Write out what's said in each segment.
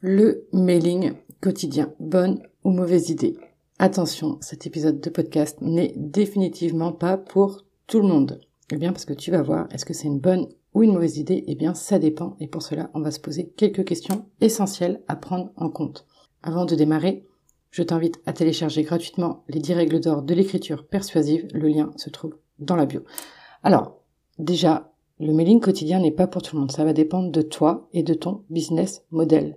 Le mailing quotidien, bonne ou mauvaise idée Attention, cet épisode de podcast n'est définitivement pas pour tout le monde. Eh bien, parce que tu vas voir, est-ce que c'est une bonne ou une mauvaise idée? Eh bien, ça dépend. Et pour cela, on va se poser quelques questions essentielles à prendre en compte. Avant de démarrer, je t'invite à télécharger gratuitement les 10 règles d'or de l'écriture persuasive. Le lien se trouve dans la bio. Alors, déjà, le mailing quotidien n'est pas pour tout le monde. Ça va dépendre de toi et de ton business model.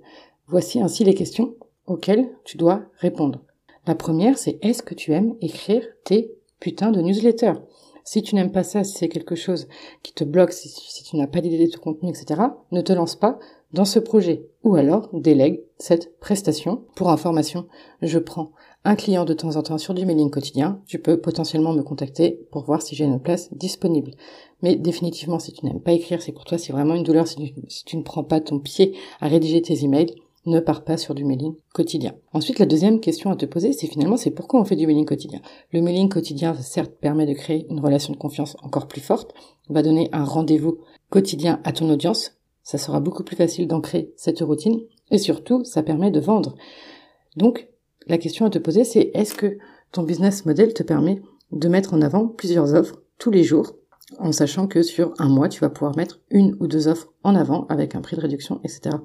Voici ainsi les questions auxquelles tu dois répondre. La première, c'est est-ce que tu aimes écrire tes putains de newsletters? Si tu n'aimes pas ça, si c'est quelque chose qui te bloque, si, tu n'as pas d'idée de ton contenu, etc., ne te lance pas dans ce projet. Ou alors, délègue cette prestation. Pour information, je prends un client de temps en temps sur du mailing quotidien. Tu peux potentiellement me contacter pour voir si j'ai une place disponible. Mais définitivement, si tu n'aimes pas écrire, c'est pour toi, c'est vraiment une douleur si tu ne prends pas ton pied à rédiger tes emails ne pars pas sur du mailing quotidien. Ensuite, la deuxième question à te poser, c'est finalement, c'est pourquoi on fait du mailing quotidien? Le mailing quotidien, certes, permet de créer une relation de confiance encore plus forte, va donner un rendez-vous quotidien à ton audience, ça sera beaucoup plus facile d'ancrer cette routine, et surtout, ça permet de vendre. Donc, la question à te poser, c'est est-ce que ton business model te permet de mettre en avant plusieurs offres tous les jours en sachant que sur un mois, tu vas pouvoir mettre une ou deux offres en avant avec un prix de réduction, etc.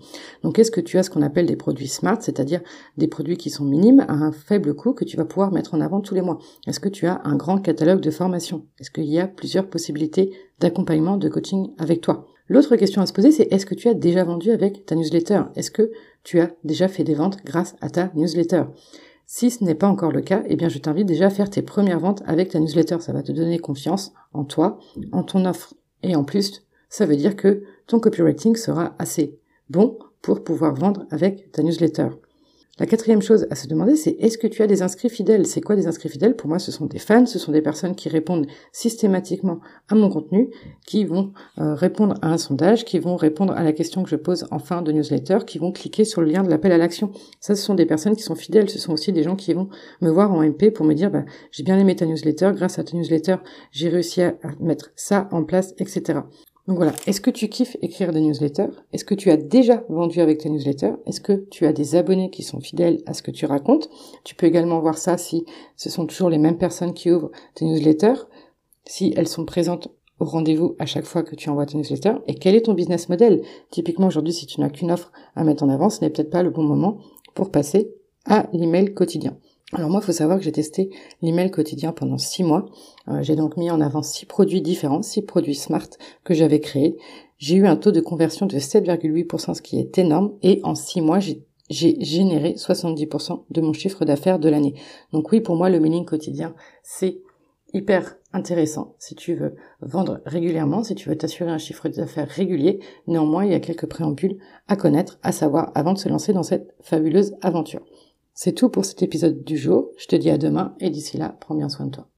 Donc, est-ce que tu as ce qu'on appelle des produits smart, c'est-à-dire des produits qui sont minimes à un faible coût que tu vas pouvoir mettre en avant tous les mois? Est-ce que tu as un grand catalogue de formation Est-ce qu'il y a plusieurs possibilités d'accompagnement, de coaching avec toi? L'autre question à se poser, c'est est-ce que tu as déjà vendu avec ta newsletter? Est-ce que tu as déjà fait des ventes grâce à ta newsletter? Si ce n'est pas encore le cas, eh bien, je t'invite déjà à faire tes premières ventes avec ta newsletter. Ça va te donner confiance en toi, en ton offre. Et en plus, ça veut dire que ton copywriting sera assez bon pour pouvoir vendre avec ta newsletter. La quatrième chose à se demander, c'est est-ce que tu as des inscrits fidèles? C'est quoi des inscrits fidèles? Pour moi, ce sont des fans, ce sont des personnes qui répondent systématiquement à mon contenu, qui vont euh, répondre à un sondage, qui vont répondre à la question que je pose en fin de newsletter, qui vont cliquer sur le lien de l'appel à l'action. Ça, ce sont des personnes qui sont fidèles. Ce sont aussi des gens qui vont me voir en MP pour me dire, bah, j'ai bien aimé ta newsletter, grâce à ta newsletter, j'ai réussi à mettre ça en place, etc. Donc voilà, est-ce que tu kiffes écrire des newsletters? Est-ce que tu as déjà vendu avec tes newsletters Est-ce que tu as des abonnés qui sont fidèles à ce que tu racontes? Tu peux également voir ça si ce sont toujours les mêmes personnes qui ouvrent tes newsletters, si elles sont présentes au rendez-vous à chaque fois que tu envoies tes newsletters, et quel est ton business model? Typiquement aujourd'hui, si tu n'as qu'une offre à mettre en avant, ce n'est peut-être pas le bon moment pour passer à l'email quotidien. Alors moi, il faut savoir que j'ai testé l'email quotidien pendant six mois. Euh, j'ai donc mis en avant six produits différents, six produits smart que j'avais créés. J'ai eu un taux de conversion de 7,8%, ce qui est énorme. Et en six mois, j'ai généré 70% de mon chiffre d'affaires de l'année. Donc oui, pour moi, le mailing quotidien, c'est hyper intéressant si tu veux vendre régulièrement, si tu veux t'assurer un chiffre d'affaires régulier. Néanmoins, il y a quelques préambules à connaître, à savoir avant de se lancer dans cette fabuleuse aventure. C'est tout pour cet épisode du jour. Je te dis à demain et d'ici là, prends bien soin de toi.